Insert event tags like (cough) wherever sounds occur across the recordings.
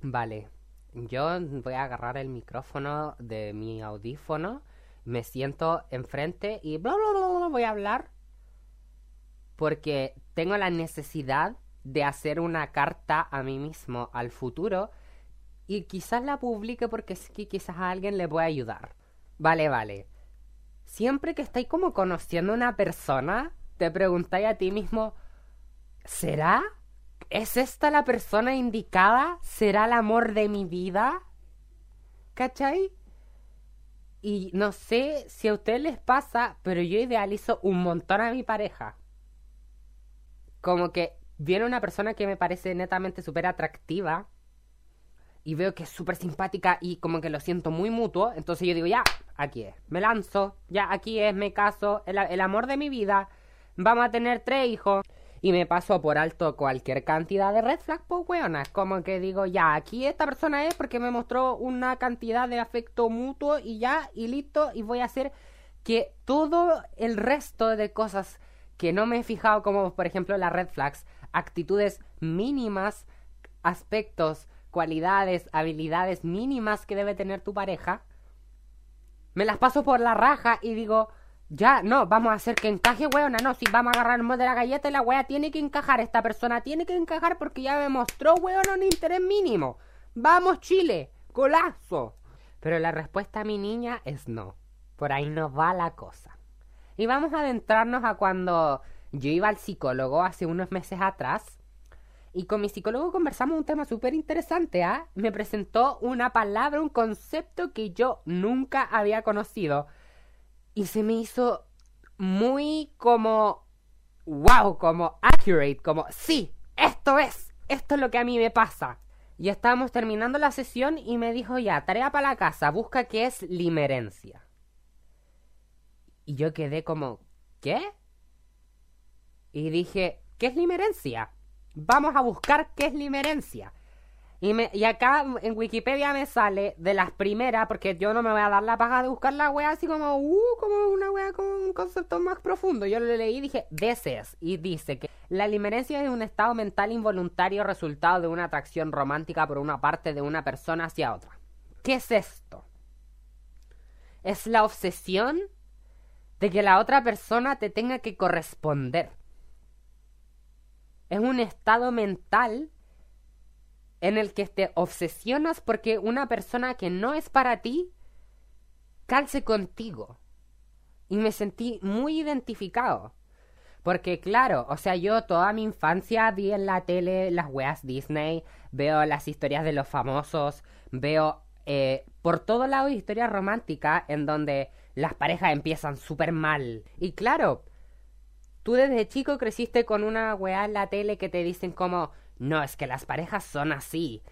Vale, yo voy a agarrar el micrófono de mi audífono, me siento enfrente y bla, bla, bla, bla, voy a hablar porque tengo la necesidad de hacer una carta a mí mismo al futuro y quizás la publique porque es que quizás a alguien le pueda ayudar. Vale, vale. Siempre que estáis como conociendo a una persona, te preguntáis a ti mismo, ¿será? ¿Es esta la persona indicada? ¿Será el amor de mi vida? ¿Cachai? Y no sé si a ustedes les pasa, pero yo idealizo un montón a mi pareja. Como que viene una persona que me parece netamente súper atractiva y veo que es súper simpática y como que lo siento muy mutuo, entonces yo digo, ya, aquí es, me lanzo, ya, aquí es, me caso, el, el amor de mi vida, vamos a tener tres hijos y me paso por alto cualquier cantidad de red flag, pues weona. Como que digo, ya, aquí esta persona es porque me mostró una cantidad de afecto mutuo y ya, y listo, y voy a hacer que todo el resto de cosas que no me he fijado, como por ejemplo las red flags, actitudes mínimas, aspectos, cualidades, habilidades mínimas que debe tener tu pareja, me las paso por la raja y digo, ya, no, vamos a hacer que encaje, weona. No, si vamos a agarrar el de la galleta y la wea tiene que encajar. Esta persona tiene que encajar porque ya me mostró, weona, un interés mínimo. Vamos, Chile, golazo. Pero la respuesta a mi niña es no. Por ahí no va la cosa. Y vamos a adentrarnos a cuando yo iba al psicólogo hace unos meses atrás. Y con mi psicólogo conversamos un tema súper interesante, ¿ah? Me presentó una palabra, un concepto que yo nunca había conocido y se me hizo muy como wow, como accurate, como sí, esto es, esto es lo que a mí me pasa. Y estábamos terminando la sesión y me dijo ya, tarea para la casa, busca qué es limerencia. Y yo quedé como, ¿qué? Y dije, ¿qué es limerencia? Vamos a buscar qué es limerencia. Y, me, y acá en Wikipedia me sale de las primeras, porque yo no me voy a dar la paga de buscar la wea así como, uh, como una wea con un concepto más profundo. Yo lo leí y dije, deseas. Y dice que la limerencia es un estado mental involuntario resultado de una atracción romántica por una parte de una persona hacia otra. ¿Qué es esto? Es la obsesión de que la otra persona te tenga que corresponder. Es un estado mental en el que te obsesionas porque una persona que no es para ti calce contigo. Y me sentí muy identificado. Porque claro, o sea, yo toda mi infancia vi en la tele las weas Disney, veo las historias de los famosos, veo eh, por todo lado historias románticas en donde las parejas empiezan súper mal. Y claro, tú desde chico creciste con una wea en la tele que te dicen como, no, es que las parejas son así.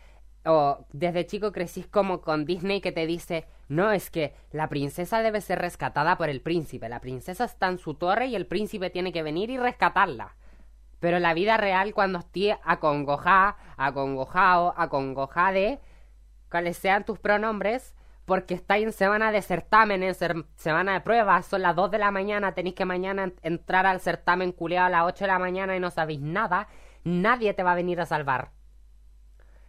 O desde chico crecís como con Disney que te dice, no, es que la princesa debe ser rescatada por el príncipe. La princesa está en su torre y el príncipe tiene que venir y rescatarla. Pero la vida real, cuando esté acongojada, acongojado, acongojade, cuáles sean tus pronombres, porque estáis en semana de certamen, en semana de pruebas, son las 2 de la mañana, tenéis que mañana entrar al certamen culeado a las 8 de la mañana y no sabéis nada, nadie te va a venir a salvar.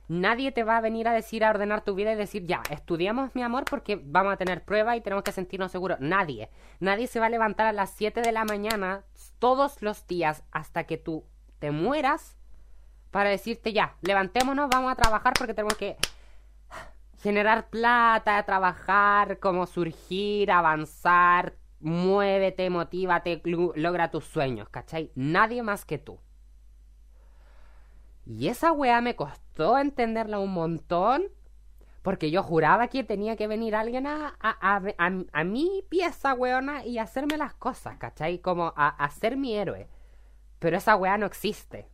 Nadie te va a venir a decir, a ordenar tu vida y decir, ya, estudiamos mi amor porque vamos a tener prueba y tenemos que sentirnos seguros. Nadie. Nadie se va a levantar a las 7 de la mañana todos los días hasta que tú te mueras para decirte, ya, levantémonos, vamos a trabajar porque tenemos que generar plata, trabajar, como surgir, avanzar, muévete, motívate, logra tus sueños, ¿cachai? Nadie más que tú. Y esa weá me costó entenderla un montón. Porque yo juraba que tenía que venir alguien a, a, a, mi pieza, weona, y hacerme las cosas, ¿cachai? Como a, a ser mi héroe. Pero esa weá no existe.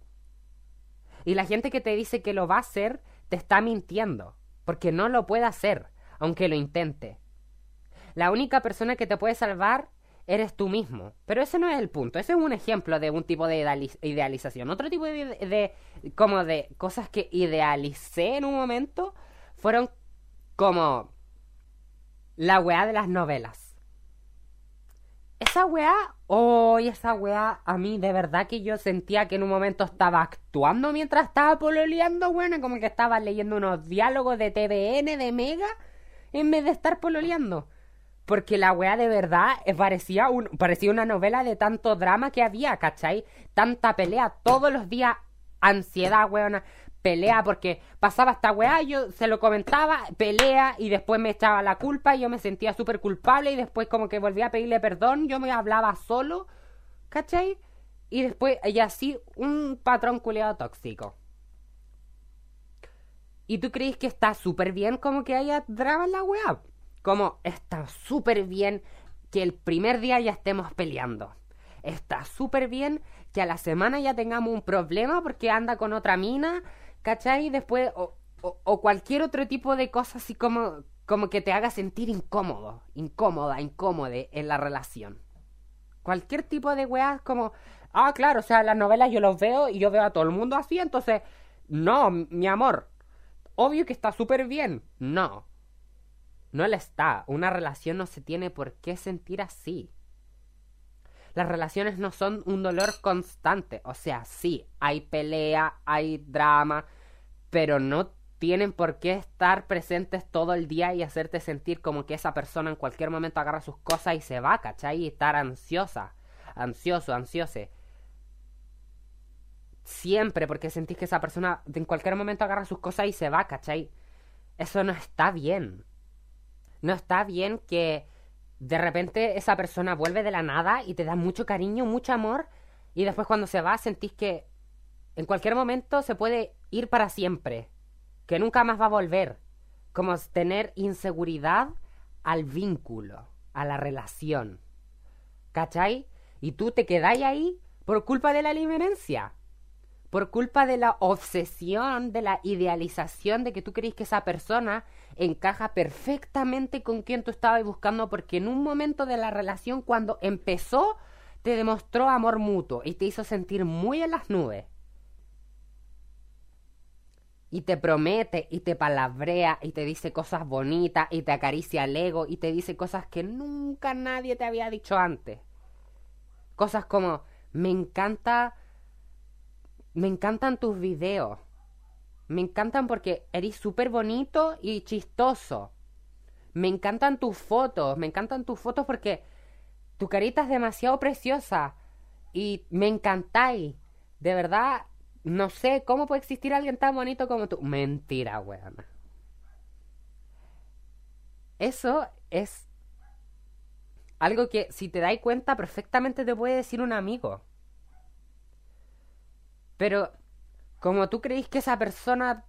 Y la gente que te dice que lo va a hacer, te está mintiendo. Porque no lo puede hacer, aunque lo intente. La única persona que te puede salvar eres tú mismo. Pero ese no es el punto. Ese es un ejemplo de un tipo de idealización. Otro tipo de, como de cosas que idealicé en un momento fueron como la weá de las novelas. esa weá, oh, esa weá, a mí de verdad que yo sentía que en un momento estaba actuando mientras estaba pololeando, bueno, como que estaba leyendo unos diálogos de TVN, de Mega, en vez de estar pololeando. Porque la weá de verdad parecía, un, parecía una novela de tanto drama que había, ¿cachai? Tanta pelea todos los días, ansiedad, weona pelea porque pasaba esta weá, yo se lo comentaba, pelea y después me echaba la culpa y yo me sentía súper culpable y después como que volvía a pedirle perdón, yo me hablaba solo, ¿cachai? Y después, y así, un patrón culeado tóxico. ¿Y tú crees que está súper bien como que haya drama en la weá? Como está súper bien que el primer día ya estemos peleando. Está súper bien que a la semana ya tengamos un problema porque anda con otra mina ¿cachai? Después, o, cualquier otro tipo de cosa así como, como que te haga sentir incómodo, incómoda, incómode en la relación. Cualquier tipo de weá como, ah, claro, o sea, las novelas yo los veo y yo veo a todo el mundo así, entonces, no, mi amor, obvio que está súper bien. No, no le está. Una relación no se tiene por qué sentir así. Las relaciones no son un dolor constante. O sea, sí, hay pelea, hay drama, pero no tienen por qué estar presentes todo el día y hacerte sentir como que esa persona en cualquier momento agarra sus cosas y se va, ¿cachai? Y estar ansiosa, ansioso, ansiose. Siempre porque sentís que esa persona en cualquier momento agarra sus cosas y se va, ¿cachai? Eso no está bien. No está bien que de repente esa persona vuelve de la nada y te da mucho cariño, mucho amor, y después cuando se va sentís que en cualquier momento se puede ir para siempre, que nunca más va a volver, como tener inseguridad al vínculo, a la relación. ¿Cachai? Y tú te quedáis ahí por culpa de la limerencia por culpa de la obsesión, de la idealización de que tú crees que esa persona encaja perfectamente con quien tú estabas buscando, porque en un momento de la relación, cuando empezó, te demostró amor mutuo y te hizo sentir muy en las nubes. Y te promete y te palabrea y te dice cosas bonitas y te acaricia el ego y te dice cosas que nunca nadie te había dicho antes. Cosas como, me encanta me encantan tus videos. Me encantan porque eres súper bonito y chistoso. Me encantan tus fotos. Me encantan tus fotos porque tu carita es demasiado preciosa. Y me encantáis. De verdad, no sé cómo puede existir alguien tan bonito como tú. Mentira, weón. Eso es algo que si te dais cuenta perfectamente te puede decir un amigo. Pero como tú creís que esa persona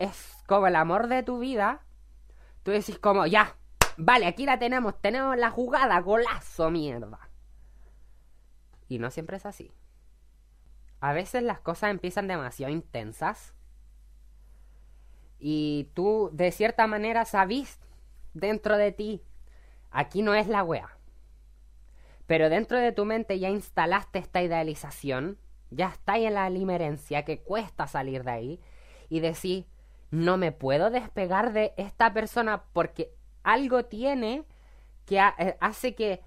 es como el amor de tu vida, tú decís como, ya, vale, aquí la tenemos, tenemos la jugada, golazo, mierda. Y no siempre es así. A veces las cosas empiezan demasiado intensas y tú de cierta manera sabís dentro de ti, aquí no es la wea. Pero dentro de tu mente ya instalaste esta idealización ya estáis en la limerencia que cuesta salir de ahí y decir, no me puedo despegar de esta persona porque algo tiene que eh, hace que,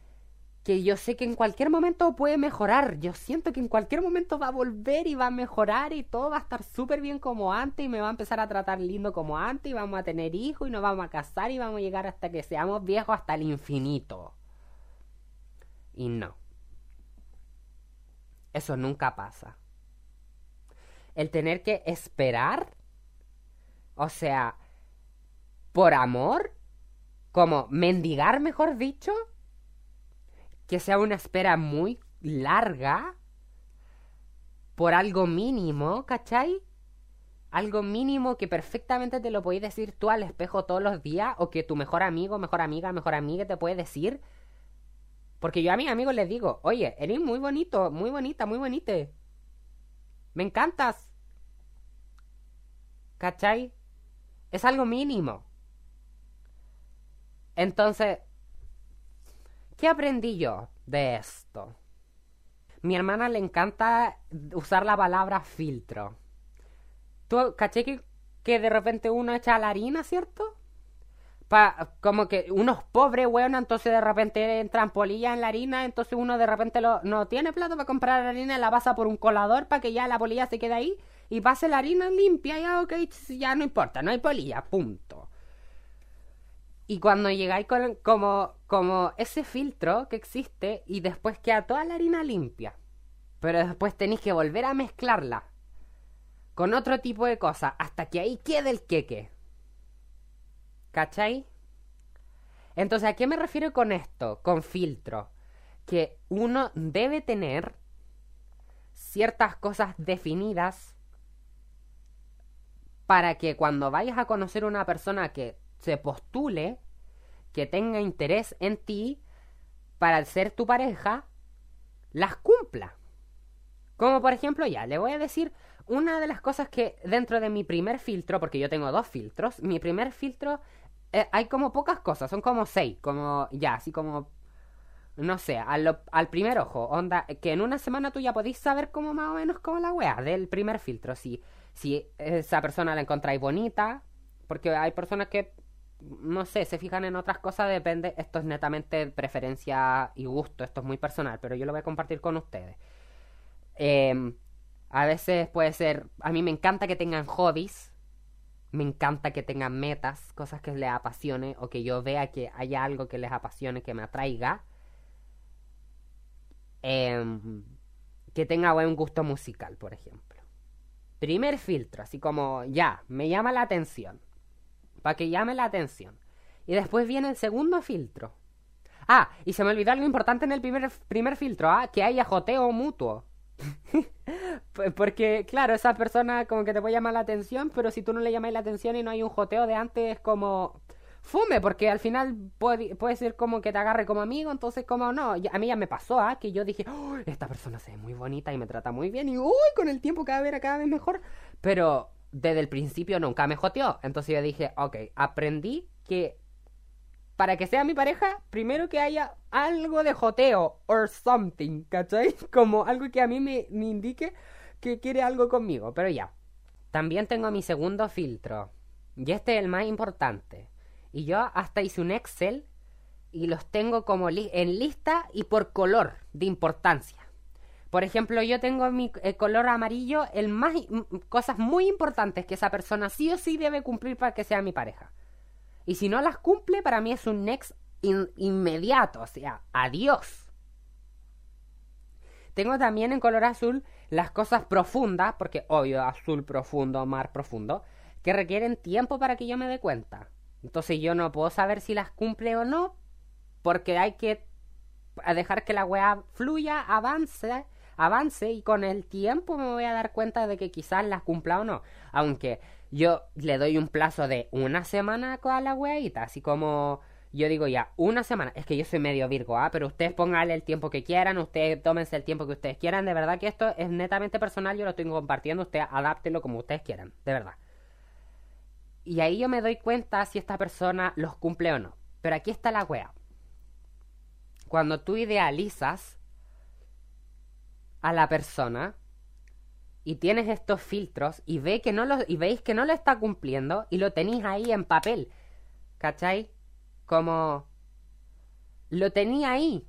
que yo sé que en cualquier momento puede mejorar. Yo siento que en cualquier momento va a volver y va a mejorar y todo va a estar súper bien como antes y me va a empezar a tratar lindo como antes y vamos a tener hijos y nos vamos a casar y vamos a llegar hasta que seamos viejos hasta el infinito. Y no. Eso nunca pasa. El tener que esperar, o sea, por amor, como mendigar, mejor dicho, que sea una espera muy larga, por algo mínimo, ¿cachai? Algo mínimo que perfectamente te lo podéis decir tú al espejo todos los días, o que tu mejor amigo, mejor amiga, mejor amiga te puede decir porque yo a mis amigos les digo, oye, eres muy bonito, muy bonita, muy bonite. Me encantas. ¿Cachai? Es algo mínimo. Entonces, ¿qué aprendí yo de esto? Mi hermana le encanta usar la palabra filtro. ¿Tú caché que de repente uno echa la harina, cierto? Pa, como que unos pobres, weón, entonces de repente entran polillas en la harina, entonces uno de repente lo, no tiene plato para comprar harina, la pasa por un colador para que ya la polilla se quede ahí y pase la harina limpia, ya, ok, ya no importa, no hay polilla, punto. Y cuando llegáis con como, como ese filtro que existe y después queda toda la harina limpia, pero después tenéis que volver a mezclarla con otro tipo de cosas hasta que ahí quede el queque. ¿Cachai? Entonces, ¿a qué me refiero con esto? Con filtro. Que uno debe tener ciertas cosas definidas para que cuando vayas a conocer una persona que se postule, que tenga interés en ti, para ser tu pareja, las cumpla. Como por ejemplo, ya, le voy a decir una de las cosas que dentro de mi primer filtro, porque yo tengo dos filtros, mi primer filtro eh, hay como pocas cosas, son como seis, como ya, así como, no sé, al, al primer ojo, onda, que en una semana tú ya podéis saber como más o menos como la wea del primer filtro, si, si esa persona la encontráis bonita, porque hay personas que, no sé, se fijan en otras cosas, depende, esto es netamente preferencia y gusto, esto es muy personal, pero yo lo voy a compartir con ustedes. Eh, a veces puede ser, a mí me encanta que tengan hobbies, me encanta que tengan metas, cosas que les apasione o que yo vea que haya algo que les apasione, que me atraiga. Em, que tenga buen gusto musical, por ejemplo. Primer filtro, así como ya, me llama la atención. Para que llame la atención. Y después viene el segundo filtro. Ah, y se me olvidó algo importante en el primer, primer filtro, ¿ah? que haya joteo mutuo. (laughs) Porque, claro, esa persona como que te puede llamar la atención, pero si tú no le llamas la atención y no hay un joteo de antes, es como fume, porque al final puede, puede ser como que te agarre como amigo, entonces como no, a mí ya me pasó, ¿ah? que yo dije, esta persona se ve muy bonita y me trata muy bien y uy, con el tiempo cada vez cada vez mejor, pero desde el principio nunca me joteó, entonces yo dije, ok, aprendí que para que sea mi pareja, primero que haya algo de joteo or something, ¿cachai? (laughs) Como algo que a mí me, indique que quiere algo conmigo, pero ya. También tengo mi segundo filtro, y este es el más importante. Y yo hasta hice un Excel y los tengo como en lista y por color de importancia. Por ejemplo, yo tengo mi color amarillo, el más cosas muy importantes que esa persona sí o sí debe cumplir para que sea mi pareja. Y si no las cumple, para mí es un next inmediato, o sea, adiós. Tengo también en color azul las cosas profundas, porque obvio, azul profundo, mar profundo, que requieren tiempo para que yo me dé cuenta. Entonces yo no puedo saber si las cumple o no, porque hay que dejar que la weá fluya, avance, avance, y con el tiempo me voy a dar cuenta de que quizás las cumpla o no. Aunque yo le doy un plazo de una semana a la weita, así como yo digo ya, una semana, es que yo soy medio Virgo, ¿ah? Pero ustedes pónganle el tiempo que quieran, ustedes tómense el tiempo que ustedes quieran, de verdad que esto es netamente personal, yo lo estoy compartiendo, ustedes adáptenlo como ustedes quieran, de verdad. Y ahí yo me doy cuenta si esta persona los cumple o no. Pero aquí está la wea. Cuando tú idealizas a la persona, y tienes estos filtros y, ve que no lo, y veis que no lo está cumpliendo y lo tenéis ahí en papel. ¿Cachai? Como... Lo tenía ahí.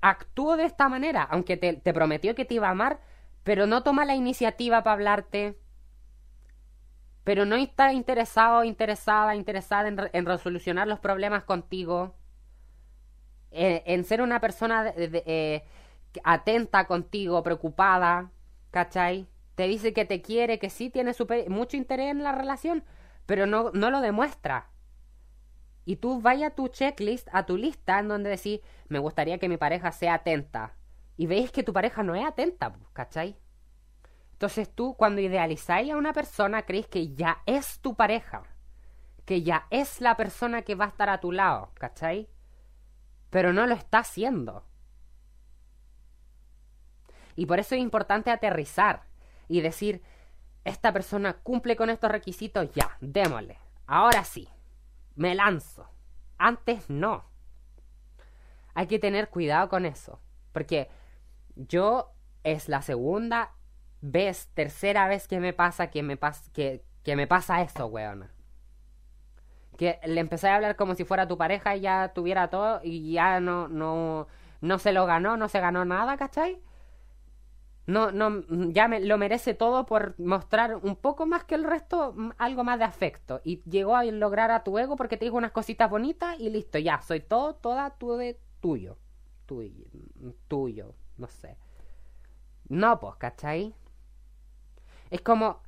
Actuó de esta manera, aunque te, prometió que te iba a amar, pero no toma la iniciativa para hablarte. Pero no está interesado, interesada, interesada en, resolucionar los problemas contigo. En, ser una persona eh, atenta contigo, preocupada. ¿Cachai? Te dice que te quiere, que sí tiene mucho interés en la relación, pero no, no lo demuestra. Y tú vaya a tu checklist, a tu lista, en donde decís, me gustaría que mi pareja sea atenta. Y veis que tu pareja no es atenta, ¿cachai? Entonces tú, cuando idealizáis a una persona, creéis que ya es tu pareja. Que ya es la persona que va a estar a tu lado, ¿cachai? Pero no lo está haciendo. Y por eso es importante aterrizar y decir, esta persona cumple con estos requisitos, ya, démosle. Ahora sí, me lanzo. Antes no. Hay que tener cuidado con eso. Porque yo es la segunda vez, tercera vez que me pasa que me, que, que me pasa eso, weona. que le empecé a hablar como si fuera tu pareja y ya tuviera todo y ya no, no, no se lo ganó, no se ganó nada, ¿cachai? No, no, ya me, lo merece todo por mostrar un poco más que el resto, algo más de afecto. Y llegó a lograr a tu ego porque te dijo unas cositas bonitas y listo, ya, soy todo, toda tu de tuyo. Tuyo, tuyo, no sé. No, pues, ¿cachai? Es como,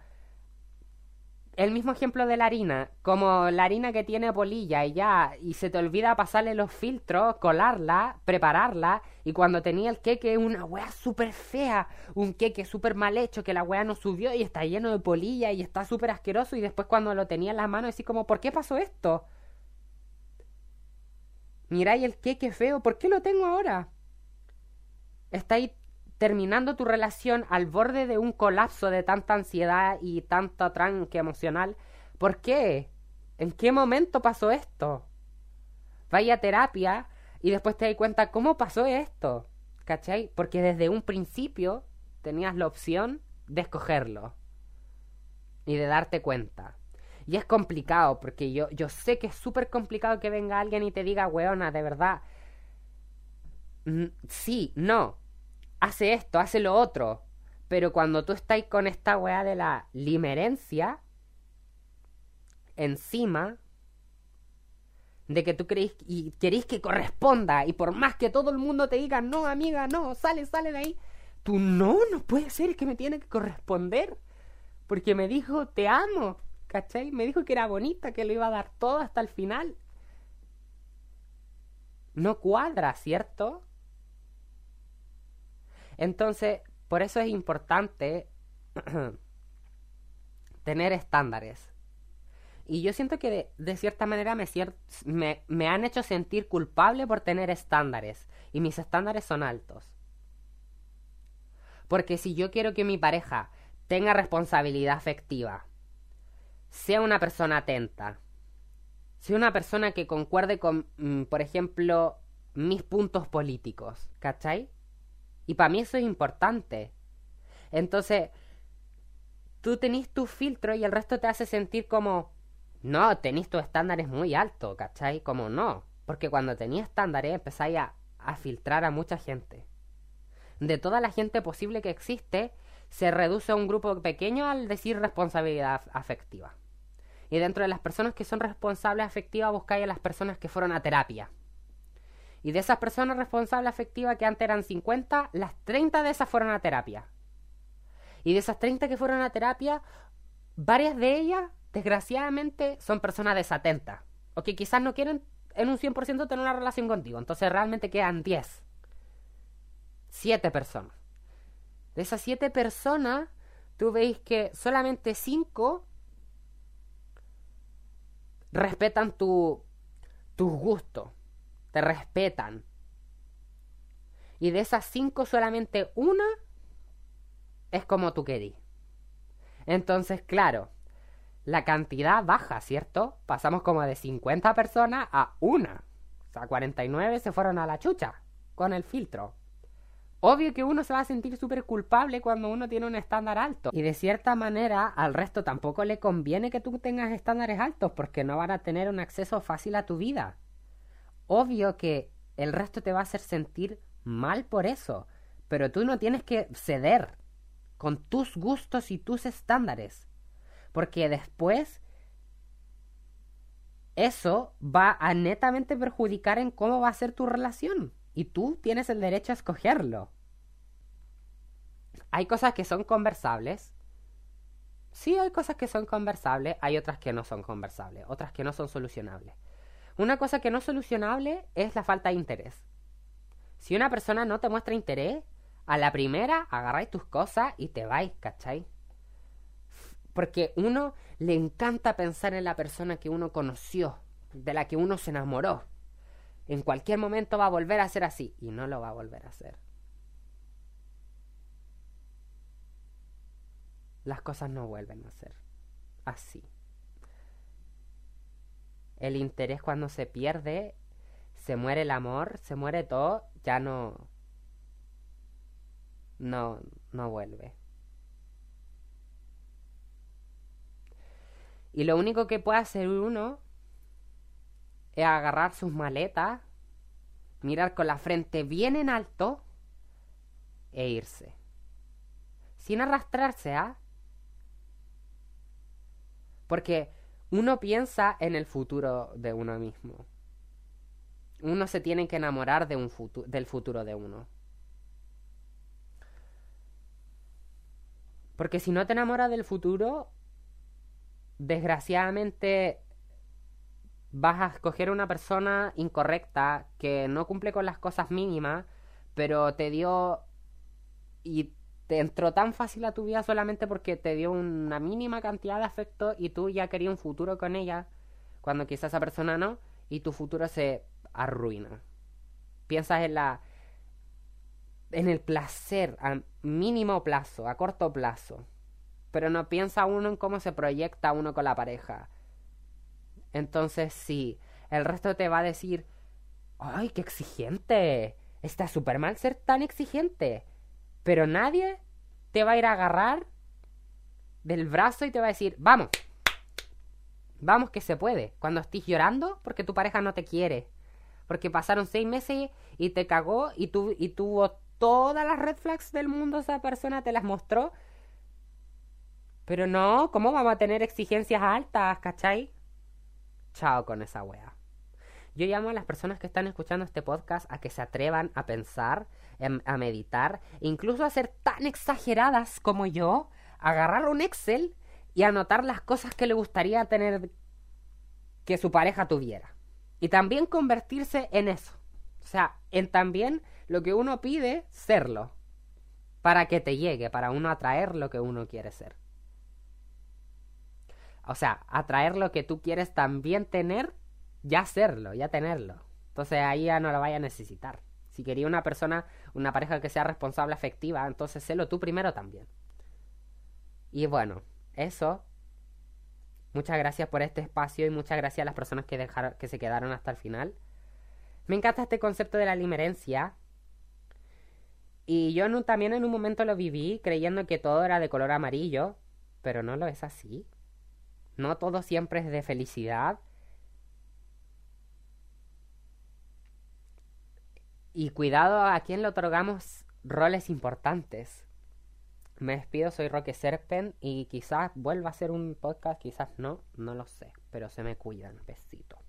el mismo ejemplo de la harina, como la harina que tiene polilla y ya, y se te olvida pasarle los filtros, colarla, prepararla, y cuando tenía el queque una wea súper fea, un queque súper mal hecho, que la wea no subió y está lleno de polilla y está súper asqueroso, y después cuando lo tenía en las manos, así como, ¿por qué pasó esto? Miráis el queque feo, ¿por qué lo tengo ahora? Está ahí terminando tu relación al borde de un colapso de tanta ansiedad y tanto tranque emocional. ¿Por qué? ¿En qué momento pasó esto? Vaya a terapia y después te das cuenta cómo pasó esto. ¿Cachai? Porque desde un principio tenías la opción de escogerlo y de darte cuenta. Y es complicado, porque yo, yo sé que es súper complicado que venga alguien y te diga, weona, de verdad. Sí, no, hace esto, hace lo otro. Pero cuando tú estás con esta weá de la limerencia encima de que tú queréis y queréis que corresponda y por más que todo el mundo te diga no amiga no sale sale de ahí tú no no puede ser que me tiene que corresponder porque me dijo te amo ¿cachai? me dijo que era bonita que lo iba a dar todo hasta el final no cuadra cierto entonces, por eso es importante (clears throat) tener estándares. Y yo siento que de, cierta manera me, me, han hecho sentir culpable por tener estándares. Y mis estándares son altos. Porque si yo quiero que mi pareja tenga responsabilidad afectiva, sea una persona atenta, sea una persona que concuerde con, mm, por ejemplo, mis puntos políticos, ¿cachai? Y para mí eso es importante. Entonces, tú tenés tu filtro y el resto te hace sentir como, no, tenés tus estándares muy altos, ¿cachai? Como no. Porque cuando tenés estándares empezáis a, a filtrar a mucha gente. De toda la gente posible que existe, se reduce a un grupo pequeño al decir responsabilidad afectiva. Y dentro de las personas que son responsables afectivas buscáis a las personas que fueron a terapia. Y de esas personas responsables afectivas que antes eran 50, las 30 de esas fueron a terapia. Y de esas 30 que fueron a terapia, varias de ellas, desgraciadamente, son personas desatentas. O que quizás no quieren en un 100% tener una relación contigo. Entonces realmente quedan 10. 7 personas. De esas 7 personas, tú veis que solamente 5 respetan tu, tus gustos te respetan. Y de esas cinco solamente una es como tú querís. Entonces, claro, la cantidad baja, ¿cierto? Pasamos como de 50 personas a una. O sea, 49 se fueron a la chucha con el filtro. Obvio que uno se va a sentir súper culpable cuando uno tiene un estándar alto. Y de cierta manera al resto tampoco le conviene que tú tengas estándares altos porque no van a tener un acceso fácil a tu vida obvio que el resto te va a hacer sentir mal por eso, pero tú no tienes que ceder con tus gustos y tus estándares, porque después eso va a netamente perjudicar en cómo va a ser tu relación y tú tienes el derecho a escogerlo. Hay cosas que son conversables. Sí, hay cosas que son conversables, hay otras que no son conversables, otras que no son solucionables. Una cosa que no es solucionable es la falta de interés. Si una persona no te muestra interés, a la primera agarráis tus cosas y te vais, ¿cachai? Porque uno le encanta pensar en la persona que uno conoció, de la que uno se enamoró. En cualquier momento va a volver a ser así y no lo va a volver a hacer. Las cosas no vuelven a ser así el interés cuando se pierde, se muere el amor, se muere todo, ya no no no vuelve. Y lo único que puede hacer uno es agarrar sus maletas, mirar con la frente bien en alto e irse. Sin arrastrarse, ¿ah? Porque uno piensa en el futuro de uno mismo. Uno se tiene que enamorar del futuro de uno. Porque si no te enamoras del futuro, desgraciadamente vas a escoger una persona incorrecta que no cumple con las cosas mínimas, pero te dio y te entró tan fácil a tu vida solamente porque te dio una mínima cantidad de afecto y tú ya querías un futuro con ella, cuando quizás esa persona no, y tu futuro se arruina. Piensas en la en el placer a mínimo plazo, a corto plazo. Pero no piensa uno en cómo se proyecta uno con la pareja. Entonces sí, el resto te va a decir, ¡ay, qué exigente! Está súper mal ser tan exigente. Pero nadie te va a ir a agarrar del brazo y te va a decir, vamos, vamos que se puede. Cuando estés llorando porque tu pareja no te quiere. Porque pasaron seis meses y te cagó y, tu, y tuvo todas las red flags del mundo, esa persona te las mostró. Pero no, ¿cómo vamos a tener exigencias altas, cachai? Chao con esa wea. Yo llamo a las personas que están escuchando este podcast a que se atrevan a pensar, em, a meditar, incluso a ser tan exageradas como yo, agarrar un Excel y anotar las cosas que le gustaría tener que su pareja tuviera. Y también convertirse en eso. O sea, en también lo que uno pide, serlo. Para que te llegue, para uno atraer lo que uno quiere ser. O sea, atraer lo que tú quieres también tener, ya serlo, ya tenerlo. Entonces ahí ya no lo vaya a necesitar. Si quería una persona, una pareja que sea responsable afectiva, entonces sélo tú primero también. Y bueno, eso. Muchas gracias por este espacio y muchas gracias a las personas que dejaron, que se quedaron hasta el final. Me encanta este concepto de la limerencia. Y yo también en un momento lo viví creyendo que todo era de color amarillo, pero no lo es así. No todo siempre es de felicidad. Y cuidado a quien le otorgamos roles importantes. Me despido, soy Roque Serpen y quizás vuelva a hacer un podcast, quizás no, no lo sé, pero se me cuidan. Besito.